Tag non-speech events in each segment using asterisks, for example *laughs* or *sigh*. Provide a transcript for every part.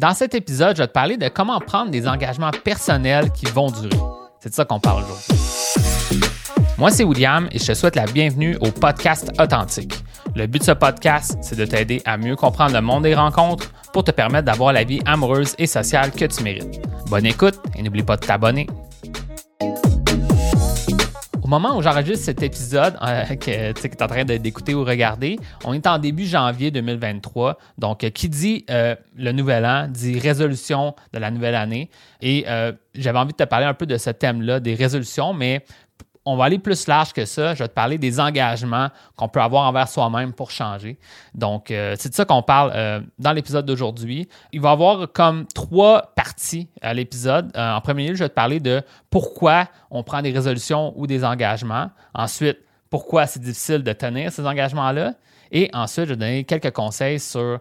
Dans cet épisode, je vais te parler de comment prendre des engagements personnels qui vont durer. C'est de ça qu'on parle aujourd'hui. Moi, c'est William et je te souhaite la bienvenue au podcast Authentique. Le but de ce podcast, c'est de t'aider à mieux comprendre le monde des rencontres pour te permettre d'avoir la vie amoureuse et sociale que tu mérites. Bonne écoute et n'oublie pas de t'abonner moment où j'enregistre cet épisode euh, que tu es en train d'écouter ou regarder, on est en début janvier 2023. Donc, qui dit euh, le nouvel an dit résolution de la nouvelle année. Et euh, j'avais envie de te parler un peu de ce thème-là, des résolutions, mais on va aller plus large que ça. Je vais te parler des engagements qu'on peut avoir envers soi-même pour changer. Donc, euh, c'est de ça qu'on parle euh, dans l'épisode d'aujourd'hui. Il va y avoir comme trois parties à l'épisode. Euh, en premier lieu, je vais te parler de pourquoi on prend des résolutions ou des engagements. Ensuite, pourquoi c'est difficile de tenir ces engagements-là. Et ensuite, je vais donner quelques conseils sur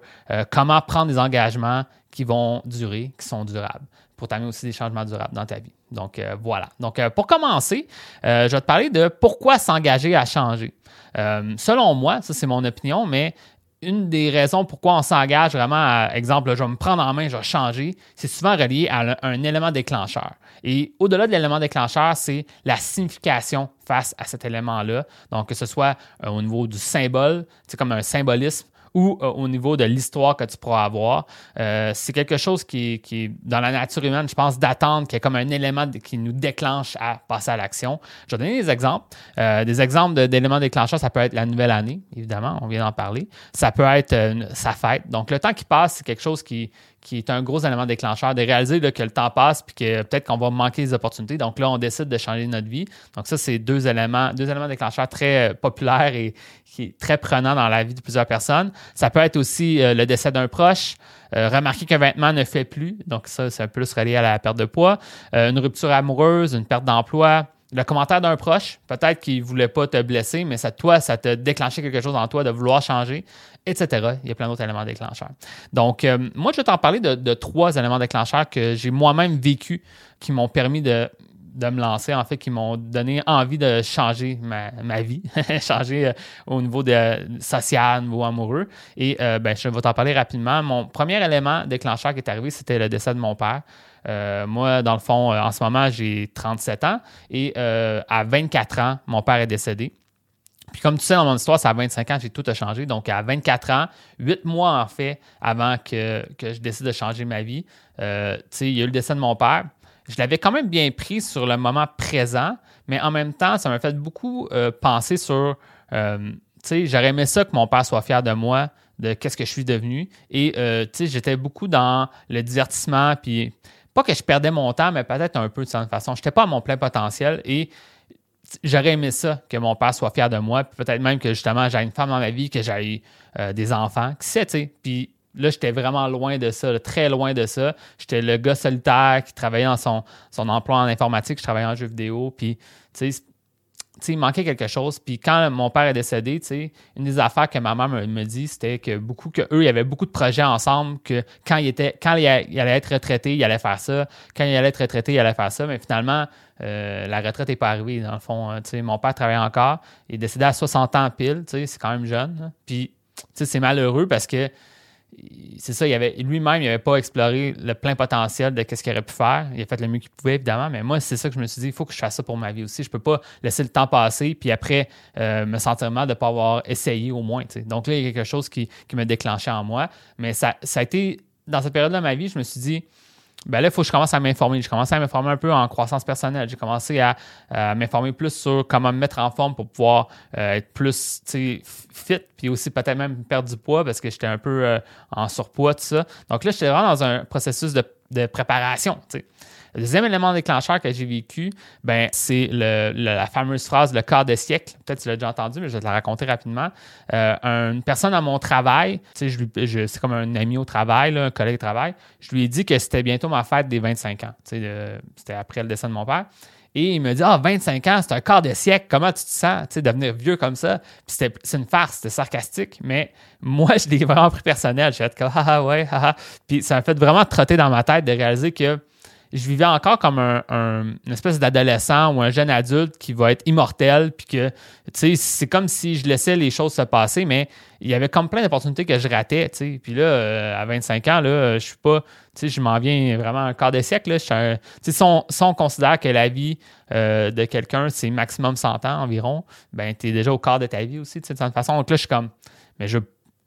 comment prendre des engagements qui vont durer, qui sont durables pour t'amener aussi des changements durables dans ta vie. Donc euh, voilà. Donc euh, pour commencer, euh, je vais te parler de pourquoi s'engager à changer. selon moi, ça c'est mon opinion, mais une des raisons pourquoi on s'engage vraiment à, exemple, je vais me prendre en main, je vais changer, c'est souvent relié à un, élément déclencheur. Et au-delà de l'élément déclencheur, c'est la signification face à cet élément-là. Donc, que ce soit au niveau du symbole, c'est comme un symbolisme, ou euh, au niveau de l'histoire que tu pourras avoir. Euh, c'est quelque chose qui, est dans la nature humaine, je pense, d'attendre, qui est comme un élément qui nous déclenche à passer à l'action. Je vais donner des exemples. Euh, des exemples d'éléments déclencheurs, ça peut être la nouvelle année, évidemment, on vient d'en parler. Ça peut être sa fête. Donc, le temps qui passe, c'est quelque chose qui, qui est un gros élément déclencheur, de réaliser que le temps passe puis que peut-être qu'on va manquer des opportunités. Donc là, on décide de changer notre vie. Donc ça, c'est deux éléments, deux éléments déclencheurs très euh, populaires et qui est très prenant dans la vie de plusieurs personnes. Ça peut être aussi euh, le décès d'un proche, euh, remarquer qu'un vêtement ne fait plus. Donc ça, c'est plus relié à la perte de poids. une rupture amoureuse, une perte d'emploi, le commentaire d'un proche, peut-être qu'il ne voulait pas te blesser, mais ça, toi, ça te déclenché quelque chose en toi de vouloir changer, etc. Il y a plein d'autres éléments déclencheurs. Donc, euh, moi, je vais t'en parler de, trois éléments déclencheurs que j'ai moi-même vécu qui m'ont permis de, me lancer, en fait, qui m'ont donné envie de changer ma, vie, *laughs* changer euh, au niveau de, social, au niveau amoureux. Et euh, ben, je vais t'en parler rapidement. Mon premier élément déclencheur qui est arrivé, c'était le décès de mon père. Euh, moi, dans le fond, euh, en ce moment, j'ai 37 ans et euh, à 24 ans, mon père est décédé. Puis comme tu sais, dans mon histoire, c'est à 25 ans, j'ai tout a changé. Donc à 24 ans, 8 mois en fait avant que, je décide de changer ma vie, il y a eu le décès de mon père. Je l'avais quand même bien pris sur le moment présent, mais en même temps, ça m'a fait beaucoup penser sur, tu sais, j'aurais aimé ça que mon père soit fier de moi, de qu'est-ce que je suis devenu. Et, tu sais, j'étais beaucoup dans le divertissement, puis que je perdais mon temps, mais peut-être un peu de cette façon. Je n'étais pas à mon plein potentiel et j'aurais aimé ça, que mon père soit fier de moi, peut-être même que justement j'ai une femme dans ma vie, que j'ai euh, des enfants. Qui sait, tu sais. Puis là, j'étais vraiment loin de ça, très loin de ça. J'étais le gars solitaire qui travaillait dans son, son emploi en informatique, je travaillais en jeux vidéo. Puis, tu sais, il manquait quelque chose. Puis quand mon père est décédé, une des affaires que ma mère me, dit, c'était que beaucoup que eux, il y avait beaucoup de projets ensemble, que quand il était, quand il, allait être retraité, il allait faire ça. Quand il allait être retraité, il allait faire ça. Mais finalement, euh, la retraite n'est pas arrivée, dans le fond. Hein, mon père travaillait encore. Il est décédé à 60 ans pile, c'est quand même jeune. Puis c'est malheureux parce que c'est ça, il avait, lui-même, il n'avait pas exploré le plein potentiel de ce qu'il aurait pu faire. Il a fait le mieux qu'il pouvait, évidemment, mais moi, c'est ça que je me suis dit, il faut que je fasse ça pour ma vie aussi. Je ne peux pas laisser le temps passer, puis après, euh, me sentir mal de ne pas avoir essayé au moins. Donc là, il y a quelque chose qui, qui me déclenchait en moi. Mais ça, ça a été, dans cette période de ma vie, je me suis dit, ben là, il faut que je commence à m'informer. Je commence à m'informer un peu en croissance personnelle. J'ai commencé à, m'informer plus sur comment me mettre en forme pour pouvoir euh, être plus fit, puis aussi peut-être même perdre du poids parce que j'étais un peu euh, en surpoids, tout ça. Donc là, j'étais vraiment dans un processus de, de préparation. Le deuxième élément déclencheur que j'ai vécu, ben, c'est la fameuse phrase le quart de siècle. Peut-être que tu l'as déjà entendu, mais je vais te la raconter rapidement. Euh, une personne à mon travail, c'est comme un ami au travail, un collègue de travail, je lui ai dit que c'était bientôt ma fête des 25 ans. C'était après le décès de mon père. Et il me dit Ah, 25 ans, c'est un quart de siècle, comment tu te sens, tu sais, devenir vieux comme ça? Puis c'est une farce, c'était sarcastique, mais moi, je l'ai *laughs* vraiment pris personnel. J'ai fait comme Ah, ouais, ah, ah. Puis ça m'a fait vraiment trotter dans ma tête de réaliser que je vivais encore comme un, une espèce d'adolescent ou un jeune adulte qui va être immortel, puis que, tu sais, c'est comme si je laissais les choses se passer, mais il y avait comme plein d'opportunités que je ratais, tu sais. Puis là, euh, à 25 ans, là, je suis pas, tu sais, je m'en viens vraiment un quart de siècle, là. Tu sais, si, on, considère que la vie euh, de quelqu'un, c'est maximum 100 ans environ, ben, tu es déjà au quart de ta vie aussi, tu sais, de toute façon. Donc là, je suis comme, mais je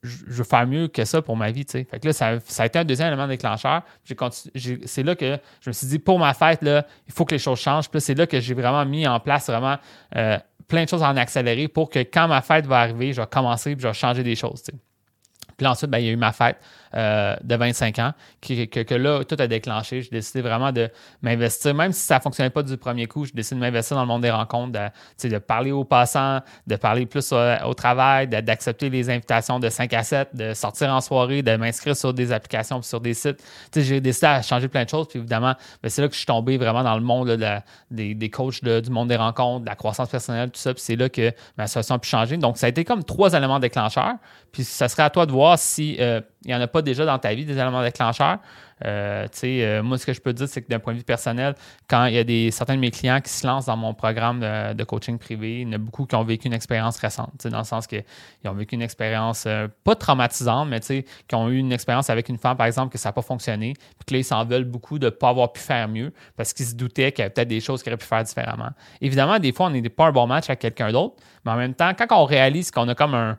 je, veux faire mieux que ça pour ma vie. sais. Fait que là, ça, a été un deuxième élément déclencheur. C'est là que je me suis dit, pour ma fête, là, il faut que les choses changent. Puis c'est là que j'ai vraiment mis en place vraiment euh, plein de choses en accéléré pour que quand ma fête va arriver, je vais commencer et je vais changer des choses. Puis ensuite, ben, il y a eu ma fête. Euh, de 25 ans, que, là, tout a déclenché. J'ai décidé vraiment de m'investir, même si ça ne fonctionnait pas du premier coup, j'ai décidé de m'investir dans le monde des rencontres, de, de parler aux passants, de parler plus au, travail, d'accepter les invitations de 5 à 7, de sortir en soirée, de m'inscrire sur des applications sur des sites. J'ai décidé à changer plein de choses. Puis évidemment, ben, c'est là que je suis tombé vraiment dans le monde des, des, coachs du monde des rencontres, de la croissance personnelle, tout ça. Puis c'est là que ma situation a pu changer. Donc, ça a été comme trois éléments déclencheurs. Puis ça serait à toi de voir si euh, il n'y en a pas déjà dans ta vie des éléments déclencheurs. Euh, euh, moi, ce que je peux dire, c'est que d'un point de vue personnel, quand il y a des, certains de mes clients qui se lancent dans mon programme de, coaching privé, il y en a beaucoup qui ont vécu une expérience récente, dans le sens qu'ils ont vécu une expérience euh, pas traumatisante, mais qui ont eu une expérience avec une femme, par exemple, que ça n'a pas fonctionné, puis que là, ils s'en veulent beaucoup de ne pas avoir pu faire mieux parce qu'ils se doutaient qu'il y avait peut-être des choses qu'ils auraient pu faire différemment. Évidemment, des fois, on n'est pas un bon match avec quelqu'un d'autre, mais en même temps, quand on réalise qu'on a comme un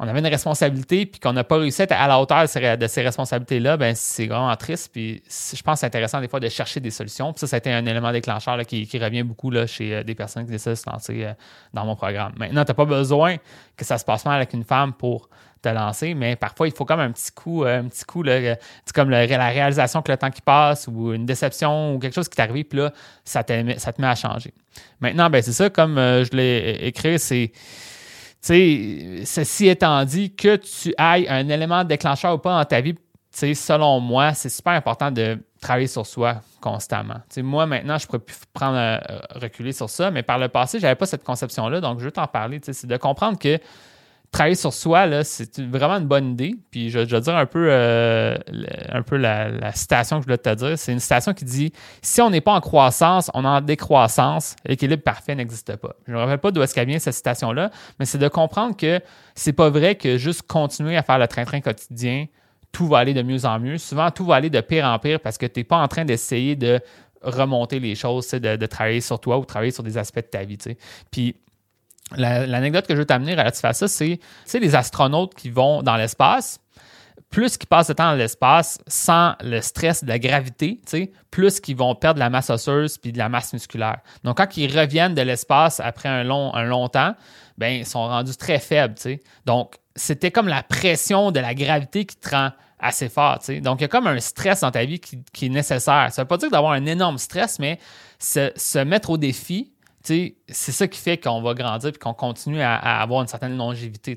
on avait une responsabilité puis qu'on n'a pas réussi à être à la hauteur de ces, responsabilités-là, ben c'est vraiment triste. Puis je pense que c'est intéressant des fois de chercher des solutions. Puis ça, ça a été un élément déclencheur qui, revient beaucoup chez euh, des personnes qui décident de se lancer euh, dans mon programme. Maintenant, tu n'as pas besoin que ça se passe mal avec une femme pour te lancer, mais parfois, il faut comme un petit coup, euh, un petit coup, là, comme la réalisation que le temps qui passe ou une déception ou quelque chose qui t'arrive, puis là, ça te, ça te met à changer. Maintenant, ben c'est ça, comme je l'ai écrit, c'est sais, ceci étant dit, que tu ailles un élément déclencheur ou pas dans ta vie, selon moi, c'est super important de travailler sur soi constamment. moi, maintenant, je pourrais plus prendre euh, reculer sur ça, mais par le passé, je n'avais pas cette conception-là, donc je veux t'en parler. C'est de comprendre que travailler sur soi, c'est vraiment une bonne idée. Puis je, vais dire un peu, euh, un peu la, citation que je voulais te dire. C'est une citation qui dit Si on n'est pas en croissance, on est en décroissance, l'équilibre parfait n'existe pas. Je ne me rappelle pas d'où est-ce qu'elle vient cette citation-là, mais c'est de comprendre que c'est pas vrai que juste continuer à faire le train-train quotidien, tout va aller de mieux en mieux. Souvent, tout va aller de pire en pire parce que tu n'es pas en train d'essayer de remonter les choses, de, de, travailler sur toi ou travailler sur des aspects de ta vie. Puis L'anecdote que je veux t'amener relative à ça, c'est les astronautes qui vont dans l'espace. Plus qu'ils passent de temps dans l'espace sans le stress de la gravité, plus qu'ils vont perdre de la masse osseuse puis de la masse musculaire. Donc, quand ils reviennent de l'espace après un long, un long temps, ben, ils sont rendus très faibles. Donc, c'était comme la pression de la gravité qui te rend assez fort. Donc, il y a comme un stress dans ta vie qui, est nécessaire. Ça ne veut pas dire d'avoir un énorme stress, mais se mettre au défi, c'est ça qui fait qu'on va grandir et qu'on continue à, avoir une certaine longévité.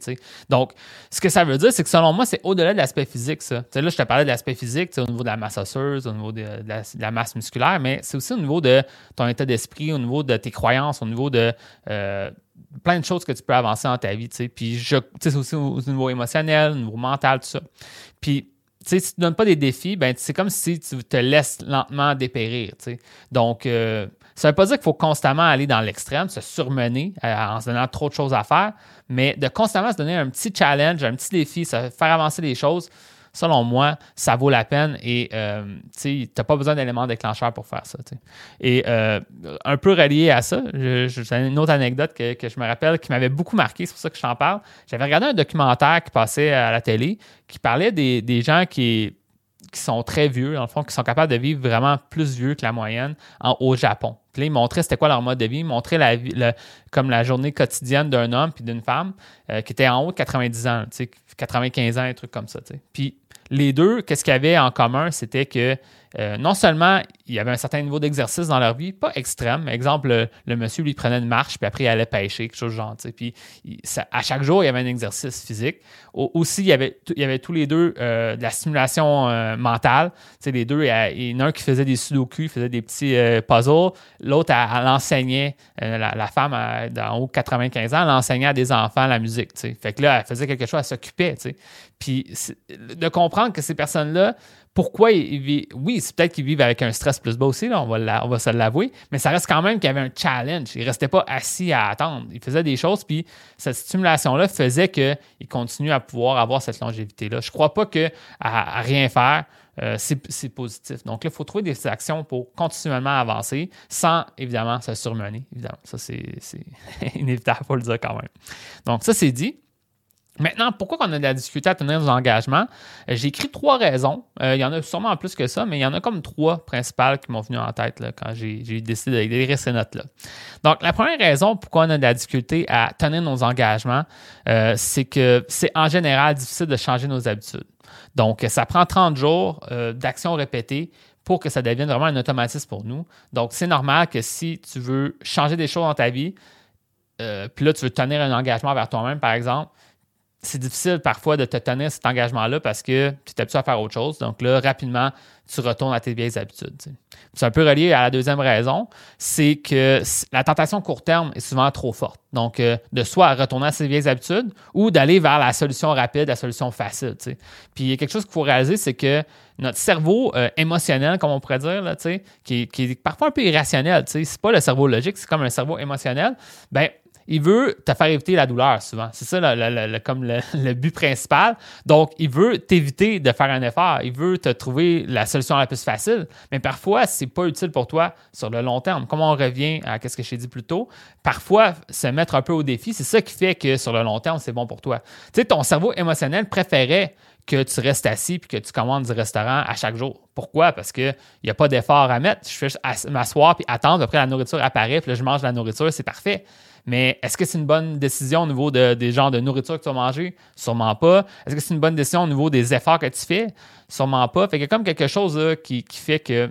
Donc, ce que ça veut dire, c'est que selon moi, c'est au-delà de l'aspect physique, ça. là, je te parlais de l'aspect physique, au niveau de la masse osseuse, au niveau de, la, masse musculaire, mais c'est aussi au niveau de ton état d'esprit, au niveau de tes croyances, au niveau de euh, plein de choses que tu peux avancer dans ta vie. Puis, c'est aussi au, niveau émotionnel, au niveau mental, tout ça. Puis, si tu ne donnes pas des défis, ben, c'est comme si tu te laisses lentement dépérir. Donc, euh, ça ne veut pas dire qu'il faut constamment aller dans l'extrême, se surmener euh, en se donnant trop de choses à faire, mais de constamment se donner un petit challenge, un petit défi, faire avancer les choses, selon moi, ça vaut la peine et euh, tu n'as pas besoin d'éléments déclencheurs pour faire ça. Et euh, un peu relié à ça, j'ai une autre anecdote que, je me rappelle qui m'avait beaucoup marqué, c'est pour ça que je t'en parle. J'avais regardé un documentaire qui passait à la télé qui parlait des gens qui qui sont très vieux, dans le fond, qui sont capables de vivre vraiment plus vieux que la moyenne au Japon. Puis ils montraient c'était quoi leur mode de vie. Ils montraient la, vie, comme la journée quotidienne d'un homme puis d'une femme euh, qui était en haut de 90 ans, 95 ans, un truc comme ça. Puis les deux, qu'est-ce qu'ils avaient en commun? C'était que euh, non seulement il y avait un certain niveau d'exercice dans leur vie, pas extrême. Exemple, le, monsieur lui prenait une marche, puis après il allait pêcher, quelque chose de genre. Puis à chaque jour, il y avait un exercice physique. aussi, il y avait, il y avait tous les deux euh, de la stimulation euh, mentale. les deux, il y en a un qui faisait des sudoku, il faisait des petits puzzles. L'autre, elle, enseignait, la, femme en haut de 95 ans, elle enseignait à des enfants la musique. Fait que là, elle faisait quelque chose, elle s'occupait. Puis de comprendre que ces personnes-là, pourquoi ils vivent. Oui, c'est peut-être qu'ils vivent avec un stress plus bas aussi, là, on, va on va se l'avouer, mais ça reste quand même qu'il y avait un challenge. Ils ne restaient pas assis à attendre. Ils faisaient des choses, puis cette stimulation-là faisait qu'ils continuent à pouvoir avoir cette longévité-là. Je ne crois pas qu'à à rien faire, euh, c'est positif. Donc là, il faut trouver des actions pour continuellement avancer sans, évidemment, se surmener. Évidemment, ça, c'est *laughs* inévitable, il faut le dire quand même. Donc, ça, c'est dit. Maintenant, pourquoi on a de la difficulté à tenir nos engagements? Euh, j'ai écrit trois raisons. Euh, il y en a sûrement plus que ça, mais il y en a comme trois principales qui m'ont venu en tête quand j'ai décidé d'écrire ces notes-là. Donc, la première raison pourquoi on a de la difficulté à tenir nos engagements, euh, c'est que c'est en général difficile de changer nos habitudes. Donc, ça prend 30 jours d'action répétée pour que ça devienne vraiment un automatisme pour nous. Donc, c'est normal que si tu veux changer des choses dans ta vie, puis là, tu veux tenir un engagement vers toi-même, par exemple, c'est difficile parfois de te tenir cet engagement-là parce que tu es habitué à faire autre chose. Donc là, rapidement, tu retournes à tes vieilles habitudes. C'est un peu relié à la deuxième raison, c'est que la tentation court terme est souvent trop forte. Donc, euh, de soit retourner à ses vieilles habitudes ou d'aller vers la solution rapide, la solution facile. Puis il y a quelque chose qu'il faut réaliser, c'est que notre cerveau euh, émotionnel, comme on pourrait dire, là, qui, qui, est parfois un peu irrationnel, c'est pas le cerveau logique, c'est comme un cerveau émotionnel, ben il veut te faire éviter la douleur souvent. C'est ça comme *laughs* le, but principal. Donc, il veut t'éviter de faire un effort. Il veut te trouver la solution la plus facile. Mais parfois, ce n'est pas utile pour toi sur le long terme. Comme on revient à ce que j'ai dit plus tôt, parfois, se mettre un peu au défi, c'est ça qui fait que sur le long terme, c'est bon pour toi. Tu sais, ton cerveau émotionnel préférait que tu restes assis puis que tu commandes du restaurant à chaque jour. Pourquoi? Parce qu'il n'y a pas d'effort à mettre. Je fais m'asseoir puis attendre. Après, la nourriture apparaît, puis là, je mange la nourriture, c'est parfait. Mais est-ce que c'est une bonne décision au niveau des genres de nourriture que tu vas manger? Sûrement pas. Est-ce que c'est une bonne décision au niveau des efforts que tu fais? Sûrement pas. Fait qu'il y a comme quelque chose qui, fait que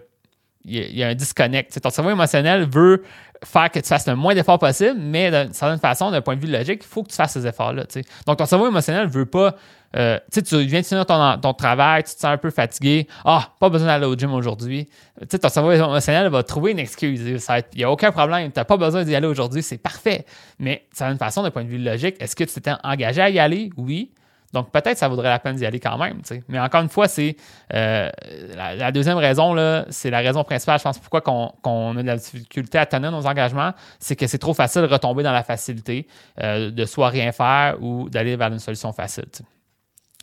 il y, a un disconnect. ton cerveau émotionnel veut faire que tu fasses le moins d'efforts possible, mais d'une certaine façon, d'un point de vue logique, il faut que tu fasses ces efforts-là. Donc, ton cerveau émotionnel ne veut pas. Euh, tu viens de finir ton, travail, tu te sens un peu fatigué. Ah, pas besoin d'aller au gym aujourd'hui. ton cerveau émotionnel va trouver une excuse. Il n'y a aucun problème. Tu n'as pas besoin d'y aller aujourd'hui. C'est parfait. Mais, d'une certaine façon, d'un point de vue logique, est-ce que tu t'étais engagé à y aller? Oui. Donc, peut-être ça vaudrait la peine d'y aller quand même. Mais encore une fois, c'est euh, la, deuxième raison, c'est la raison principale, je pense, pourquoi qu'on a de la difficulté à tenir nos engagements, c'est que c'est trop facile de retomber dans la facilité, euh, de soit rien faire ou d'aller vers une solution facile.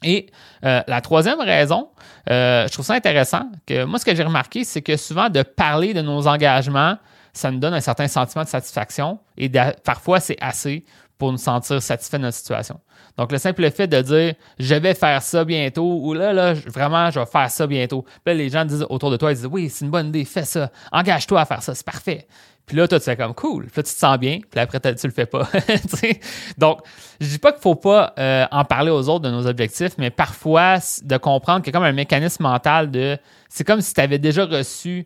Et euh, la troisième raison, je trouve ça intéressant, que moi, ce que j'ai remarqué, c'est que souvent, de parler de nos engagements, ça nous donne un certain sentiment de satisfaction et parfois, c'est assez pour nous sentir satisfaits de notre situation. Donc, le simple fait de dire je vais faire ça bientôt ou là, là, vraiment, je vais faire ça bientôt. Puis là, les gens disent autour de toi, ils disent oui, c'est une bonne idée, fais ça, engage-toi à faire ça, c'est parfait. Puis là, toi, tu fais comme cool. Puis là, tu te sens bien. Puis après, tu le fais pas. *laughs* Donc, je dis pas qu'il faut pas euh, en parler aux autres de nos objectifs, mais parfois, de comprendre qu'il y a comme un mécanisme mental de. C'est comme si tu avais déjà reçu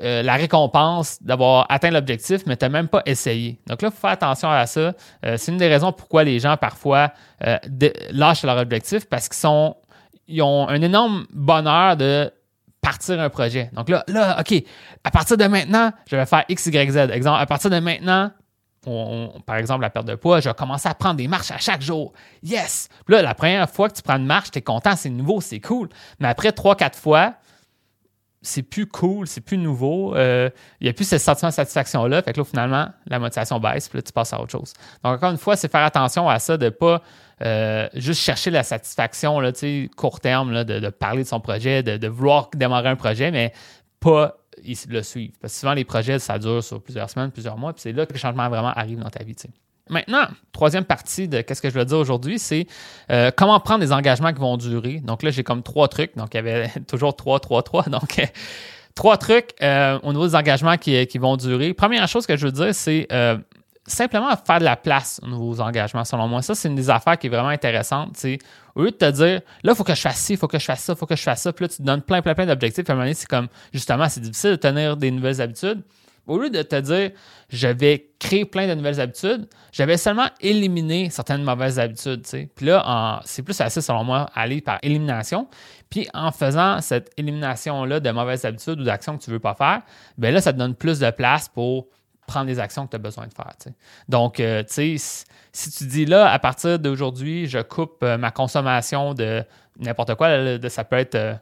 euh, la récompense d'avoir atteint l'objectif, mais tu n'as même pas essayé. Donc là, il faut faire attention à ça. Euh, c'est une des raisons pourquoi les gens parfois euh, lâchent leur objectif parce qu'ils sont ils ont un énorme bonheur de partir un projet. Donc là, là, OK, à partir de maintenant, je vais faire X, Y, Z. Exemple, à partir de maintenant, par exemple, la perte de poids, je vais commencer à prendre des marches à chaque jour. Yes! là, la première fois que tu prends une marche, tu es content, c'est nouveau, c'est cool. Mais après trois, quatre fois, c'est plus cool, c'est plus nouveau. Euh, il n'y a plus ce sentiment de satisfaction-là. Fait que là, finalement, la motivation baisse, puis là, tu passes à autre chose. Donc, encore une fois, c'est faire attention à ça, de ne pas euh, juste chercher la satisfaction là, court terme, de, parler de son projet, de, vouloir démarrer un projet, mais pas le suivre. Parce que souvent, les projets, ça dure sur plusieurs semaines, plusieurs mois, puis c'est là que le changement vraiment arrive dans ta vie. Maintenant, troisième partie de qu'est-ce que je veux dire aujourd'hui, c'est euh, comment prendre des engagements qui vont durer. Donc là, j'ai comme trois trucs. Donc, il y avait *laughs* toujours trois, trois, trois. *laughs* Donc, euh, *laughs* trois trucs euh, au niveau des engagements qui, vont durer. Première chose que je veux dire, c'est simplement faire de la place aux nouveaux engagements, selon moi. Ça, c'est une des affaires qui est vraiment intéressante. C'est au lieu de te dire, là, il faut que je fasse ci, il faut que je fasse ça, il faut que je fasse ça, puis là, tu te donnes plein, plein, plein d'objectifs. À un moment donné, c'est comme, justement, c'est difficile de tenir des nouvelles habitudes. Au lieu de te dire, je vais créer plein de nouvelles habitudes, j'avais seulement éliminé certaines mauvaises habitudes. Puis là, c'est plus facile, selon moi, aller par élimination. Puis en faisant cette élimination-là de mauvaises habitudes ou d'actions que tu ne veux pas faire, bien là, ça te donne plus de place pour prendre les actions que tu as besoin de faire. Donc, euh, tu sais, si tu dis là, à partir d'aujourd'hui, je coupe euh, ma consommation de n'importe quoi, ça peut être. Euh,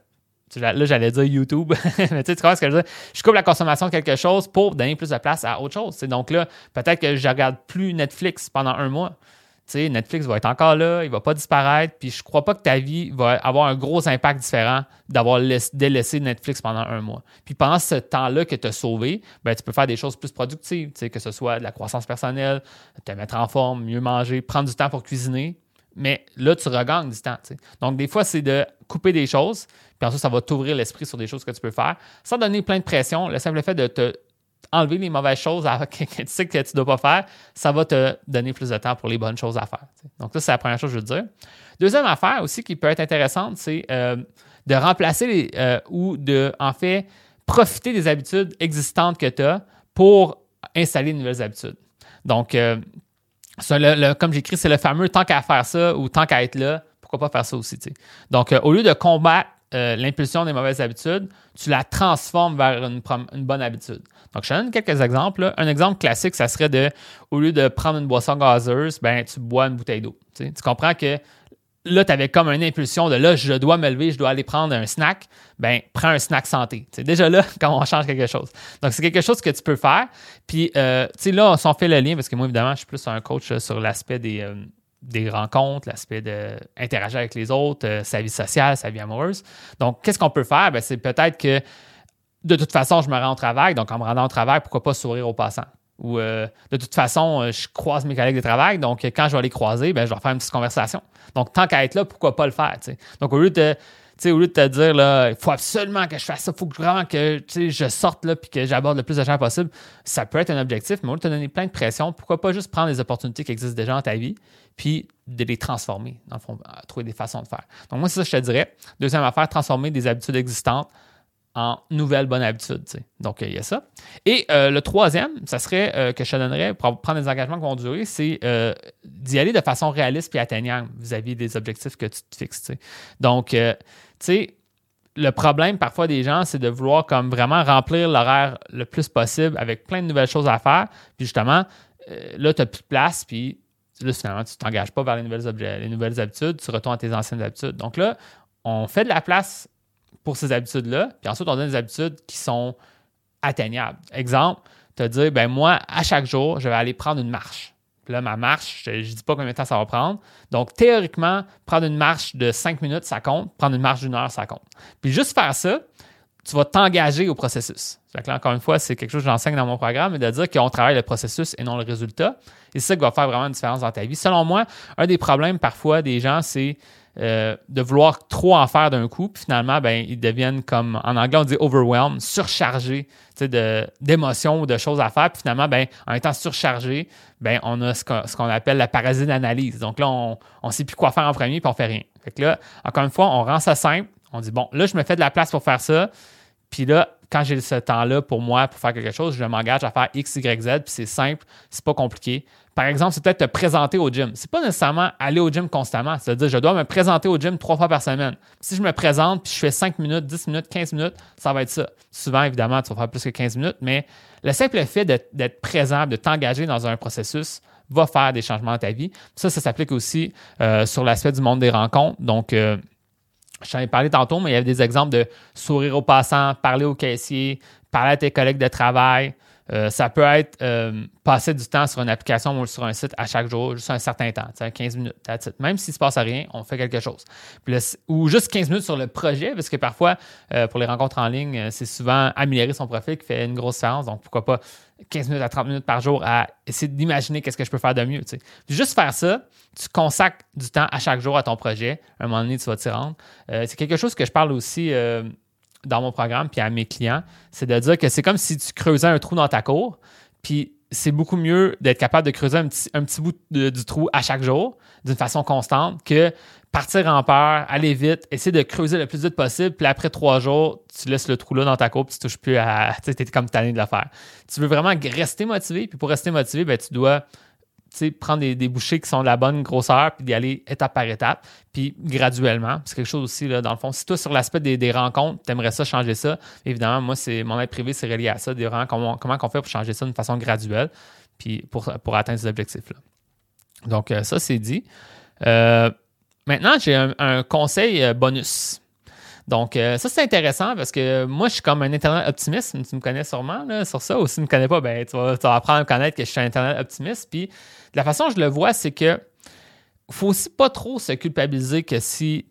là, j'allais dire YouTube, *laughs* mais tu sais, ce que je veux dire? Je coupe la consommation de quelque chose pour donner plus de place à autre chose. Donc là, peut-être que je regarde plus Netflix pendant un mois. Netflix va être encore là, il va pas disparaître, puis je crois pas que ta vie va avoir un gros impact différent d'avoir délaissé Netflix pendant un mois. Puis pendant ce temps-là que tu as sauvé, ben, tu peux faire des choses plus productives, que ce soit de la croissance personnelle, te mettre en forme, mieux manger, prendre du temps pour cuisiner, mais là, tu regagnes du temps. Donc, des fois, c'est de couper des choses, puis ensuite, ça va t'ouvrir l'esprit sur des choses que tu peux faire sans donner plein de pression. Le simple fait de te enlever les mauvaises choses *laughs* tu sais que tu ne dois pas faire, ça va te donner plus de temps pour les bonnes choses à faire. Donc, ça, c'est la première chose que je veux dire. Deuxième affaire aussi qui peut être intéressante, c'est euh, de remplacer euh, ou de, en fait, profiter des habitudes existantes que tu as pour installer de nouvelles habitudes. Donc, euh, comme j'écris, c'est le fameux tant qu'à faire ça ou tant qu'à être là, pourquoi pas faire ça aussi. Donc, euh, au lieu de combattre euh, l'impulsion des mauvaises habitudes, tu la transformes vers une, bonne habitude. Donc, je te donne quelques exemples. Un exemple classique, ça serait de, au lieu de prendre une boisson gazeuse, ben, tu bois une bouteille d'eau. Tu comprends que là, tu avais comme une impulsion de là, je dois me lever, je dois aller prendre un snack. Ben, prends un snack santé. C'est déjà là, *laughs* quand on change quelque chose. Donc, c'est quelque chose que tu peux faire. Puis, euh, tu sais, là, on s'en fait le lien parce que moi, évidemment, je suis plus un coach euh, sur l'aspect des, euh, des rencontres, l'aspect d'interagir avec les autres, sa vie sociale, sa vie amoureuse. Donc, qu'est-ce qu'on peut faire? Ben, c'est peut-être que de toute façon, je me rends au travail. Donc, en me rendant au travail, pourquoi pas sourire aux passants? Ou de toute façon, je croise mes collègues de travail. Donc, quand je vais les croiser, ben, je vais faire une petite conversation. Donc, tant qu'à être là, pourquoi pas le faire? Donc, au lieu de au lieu de te dire, là, il faut absolument que je fasse ça, il faut vraiment que je sorte là puis que j'aborde le plus de gens possible, ça peut être un objectif, mais au lieu de te donner plein de pression, pourquoi pas juste prendre les opportunités qui existent déjà dans ta vie puis de les transformer, dans le fond, trouver des façons de faire. Donc, moi, c'est ça que je te dirais. Deuxième affaire, transformer des habitudes existantes en nouvelles bonnes habitudes. Donc, il y a ça. Et euh, le troisième, ça serait euh, que je te donnerais pour prendre des engagements qui vont durer, c'est euh, d'y aller de façon réaliste et atteignable vis-à-vis des objectifs que tu te fixes. Donc, tu sais, le problème parfois des gens, c'est de vouloir comme vraiment remplir l'horaire le plus possible avec plein de nouvelles choses à faire. Puis justement, là, tu n'as plus de place, puis là, finalement, tu ne t'engages pas vers les nouvelles habitudes, tu retournes à tes anciennes habitudes. Donc là, on fait de la place pour ces habitudes-là. Puis ensuite, on donne des habitudes qui sont atteignables. Exemple, te dire, ben moi, à chaque jour, je vais aller prendre une marche. Puis là, ma marche, je ne dis pas combien de temps ça va prendre. Donc, théoriquement, prendre une marche de 5 minutes, ça compte. Prendre une marche d'une heure, ça compte. Puis juste faire ça, tu vas t'engager au processus. Là, encore une fois, c'est quelque chose que j'enseigne dans mon programme, mais de dire qu'on travaille le processus et non le résultat. Et c'est ça qui va faire vraiment une différence dans ta vie. Selon moi, un des problèmes parfois des gens, c'est euh, de vouloir trop en faire d'un coup, puis finalement, ben, ils deviennent comme, en anglais, on dit overwhelmed, surchargés d'émotions ou de choses à faire. Puis finalement, ben, en étant surchargé, ben, on a ce qu'on appelle la parasite d'analyse. Donc là, on ne sait plus quoi faire en premier, puis on fait rien. Fait que là, encore une fois, on rend ça simple. On dit, bon, là, je me fais de la place pour faire ça. Puis là, quand j'ai ce temps-là pour moi, pour faire quelque chose, je m'engage à faire X, Y, Z, puis c'est simple, c'est pas compliqué. Par exemple, c'est peut-être te présenter au gym. C'est pas nécessairement aller au gym constamment. C'est-à-dire, je dois me présenter au gym trois fois par semaine. Si je me présente, puis je fais 5 minutes, 10 minutes, 15 minutes, ça va être ça. Souvent, évidemment, tu vas faire plus que 15 minutes, mais le simple fait d'être présent, de t'engager dans un processus, va faire des changements dans ta vie. Ça, ça s'applique aussi euh, sur l'aspect du monde des rencontres. Donc, euh, je t'en ai parlé tantôt, mais il y avait des exemples de sourire aux passants, parler au caissier, parler à tes collègues de travail. Euh, ça peut être euh, passer du temps sur une application ou sur un site à chaque jour, juste un certain temps, 15 minutes. Même s'il ne se passe rien, on fait quelque chose. ou juste 15 minutes sur le projet, parce que parfois, euh, pour les rencontres en ligne, c'est souvent améliorer son profil qui fait une grosse séance. Donc, pourquoi pas 15 minutes à 30 minutes par jour à essayer d'imaginer qu'est-ce que je peux faire de mieux. Juste faire ça, tu consacres du temps à chaque jour à ton projet. À un moment donné, tu vas t'y rendre. C'est quelque chose que je parle aussi dans mon programme puis à mes clients. C'est de dire que c'est comme si tu creusais un trou dans ta cour. Puis c'est beaucoup mieux d'être capable de creuser un petit, bout du trou à chaque jour d'une façon constante que partir en peur, aller vite, essayer de creuser le plus vite possible, puis après trois jours, tu laisses le trou là dans ta cour, puis tu touches plus à. *laughs* Tu es comme tanné de le faire. Tu veux vraiment rester motivé, puis pour rester motivé, ben, tu dois prendre des, bouchées qui sont de la bonne grosseur, puis d'y aller étape par étape, puis graduellement. C'est quelque chose aussi, là, dans le fond. Si toi, sur l'aspect des, rencontres, tu aimerais ça, changer ça, évidemment, moi, c'est mon aide privé, c'est relié à ça, des comment, comment on fait pour changer ça d'une façon graduelle, puis pour, pour atteindre ces objectifs-là. Donc, euh, ça, c'est dit. Euh, Maintenant, j'ai un, conseil euh, bonus. Donc, ça, c'est intéressant parce que moi, je suis comme un Internet optimiste. Tu me connais sûrement sur ça. Ou si tu ne me connais pas, ben, tu, vas, apprendre à connaître que je suis un Internet optimiste. Puis, la façon dont je le vois, c'est que faut aussi pas trop se culpabiliser que si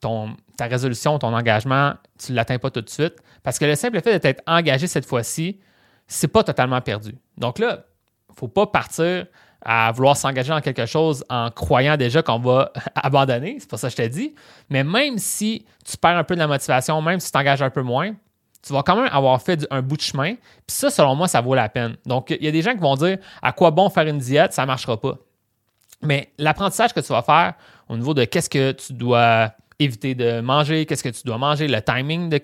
ton, ta résolution, ton engagement, tu ne l'atteins pas tout de suite. Parce que le simple fait d'être engagé cette fois-ci, c'est pas totalement perdu. Donc là, faut pas partir à vouloir s'engager dans quelque chose en croyant déjà qu'on va *laughs* abandonner. C'est pas ça que je te dis. Mais même si tu perds un peu de la motivation, même si tu t'engages un peu moins, tu vas quand même avoir fait un bout de chemin. Puis ça, selon moi, ça vaut la peine. Donc, il y a des gens qui vont dire à quoi bon faire une diète, ça ne marchera pas. Mais l'apprentissage que tu vas faire au niveau de qu'est-ce que tu dois éviter de manger, qu'est-ce que tu dois manger, le timing de,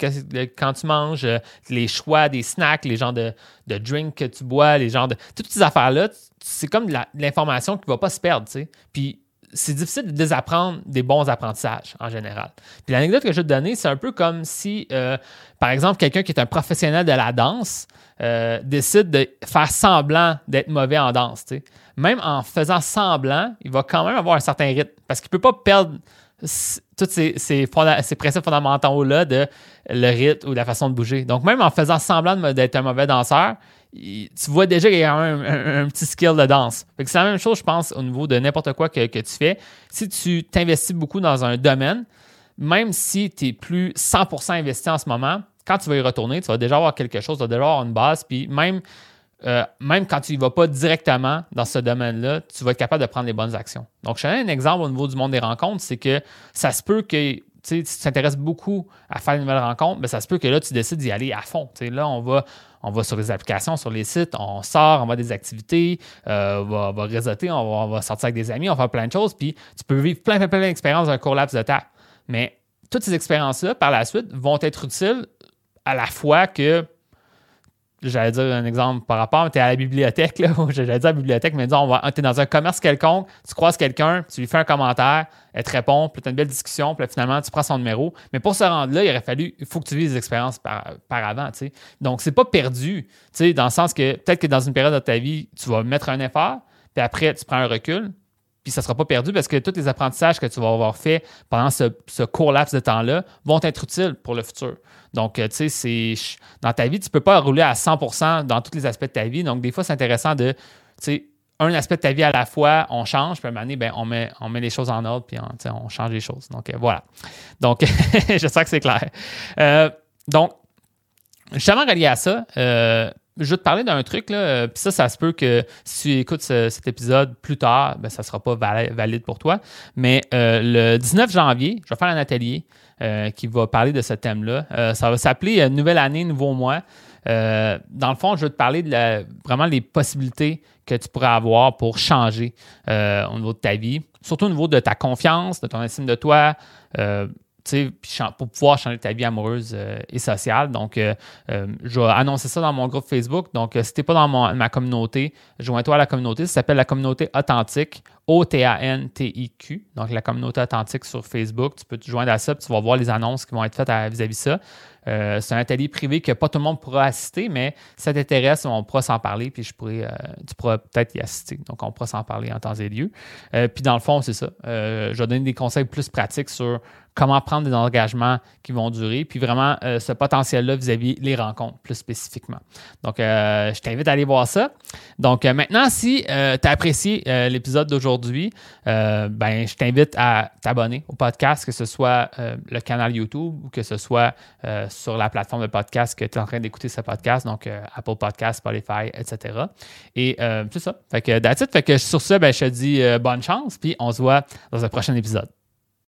quand tu manges, euh, les choix des snacks, les genres de, de drinks que tu bois, les genres de. Toutes ces affaires-là, c'est comme de l'information qui ne va pas se perdre, tu sais. Puis c'est difficile de désapprendre des bons apprentissages en général. Puis l'anecdote que je vais te donner, c'est un peu comme si, euh, par exemple, quelqu'un qui est un professionnel de la danse euh, décide de faire semblant d'être mauvais en danse. Même en faisant semblant, il va quand même avoir un certain rythme parce qu'il ne peut pas perdre tous ces, ces, principes fondamentaux-là de le rythme ou la façon de bouger. Donc, même en faisant semblant d'être un mauvais danseur, tu vois déjà qu'il y a un, petit skill de danse. C'est la même chose, je pense, au niveau de n'importe quoi que, tu fais. Si tu t'investis beaucoup dans un domaine, même si tu n'es plus 100% investi en ce moment, quand tu vas y retourner, tu vas déjà avoir quelque chose, tu vas déjà avoir une base, puis même, euh, même quand tu n'y vas pas directement dans ce domaine-là, tu vas être capable de prendre les bonnes actions. Donc, je te donne un exemple au niveau du monde des rencontres, c'est que ça se peut que tu t'intéresses beaucoup à faire une nouvelle rencontre, bien, ça se peut que là, tu décides d'y aller à fond. là, on va, on va sur les applications, sur les sites, on sort, on va des activités, euh, on, va, réseauter, on va, sortir avec des amis, on va faire plein de choses, puis tu peux vivre plein, plein, plein d'expériences dans un court laps de temps. Mais toutes ces expériences-là, par la suite, vont être utiles à la fois que j'allais dire un exemple par rapport, tu es à la bibliothèque, là, *laughs* j'allais dire à la bibliothèque, mais disons, tu es dans un commerce quelconque, tu croises quelqu'un, tu lui fais un commentaire, elle te répond, puis tu as une belle discussion, puis finalement, tu prends son numéro. Mais pour se rendre là, il aurait fallu, il faut que tu vives des expériences par, avant, tu sais. Donc, c'est pas perdu, tu sais, dans le sens que peut-être que dans une période de ta vie, tu vas mettre un effort, puis après, tu prends un recul, puis ça ne sera pas perdu parce que tous les apprentissages que tu vas avoir fait pendant ce, court laps de temps-là vont être utiles pour le futur. Donc, euh, tu sais, dans ta vie, tu ne peux pas rouler à 100% dans tous les aspects de ta vie. Donc, des fois, c'est intéressant de, tu sais, un aspect de ta vie à la fois, on change, puis à un moment donné, ben, on, met, on met les choses en ordre, puis on, change les choses. Donc, euh, voilà. Donc, *laughs* j'espère que c'est clair. Euh, donc, justement relié à ça, je vais te parler d'un truc, là, euh, puis ça, ça se peut que si tu écoutes cet épisode plus tard, ben, ça ne sera pas valide pour toi. Mais euh, le 19 janvier, je vais faire un atelier euh, qui va parler de ce thème-là. ça va s'appeler Nouvelle année, nouveau mois. dans le fond, je vais te parler de vraiment les possibilités que tu pourrais avoir pour changer au niveau de ta vie, surtout au niveau de ta confiance, de ton estime de toi, pour pouvoir changer ta vie amoureuse euh, et sociale. Donc, euh, euh, je vais annoncer ça dans mon groupe Facebook. Donc, si tu n'es pas dans ma communauté, joins-toi à la communauté. Ça s'appelle la communauté authentique, O-T-A-N-T-I-Q. Donc, la communauté authentique sur Facebook. Tu peux te joindre à ça, puis tu vas voir les annonces qui vont être faites vis-à-vis de ça. c'est un atelier privé que pas tout le monde pourra assister, mais ça t'intéresse, on pourra s'en parler, puis je pourrais, tu pourras peut-être y assister. Donc, on pourra s'en parler en temps et lieu. puis, dans le fond, c'est ça. je vais donner des conseils plus pratiques sur comment prendre des engagements qui vont durer, puis vraiment euh, ce potentiel-là vis-à-vis les rencontres plus spécifiquement. Donc, euh, je t'invite à aller voir ça. Donc, euh, maintenant, si tu as apprécié l'épisode d'aujourd'hui, ben, je t'invite à t'abonner au podcast, que ce soit le canal YouTube ou que ce soit sur la plateforme de podcast que tu es en train d'écouter ce podcast, donc Apple Podcast, Spotify, etc. Et c'est ça. Fait que, that's Fait que sur ça, ben, je te dis bonne chance, puis on se voit dans un prochain épisode.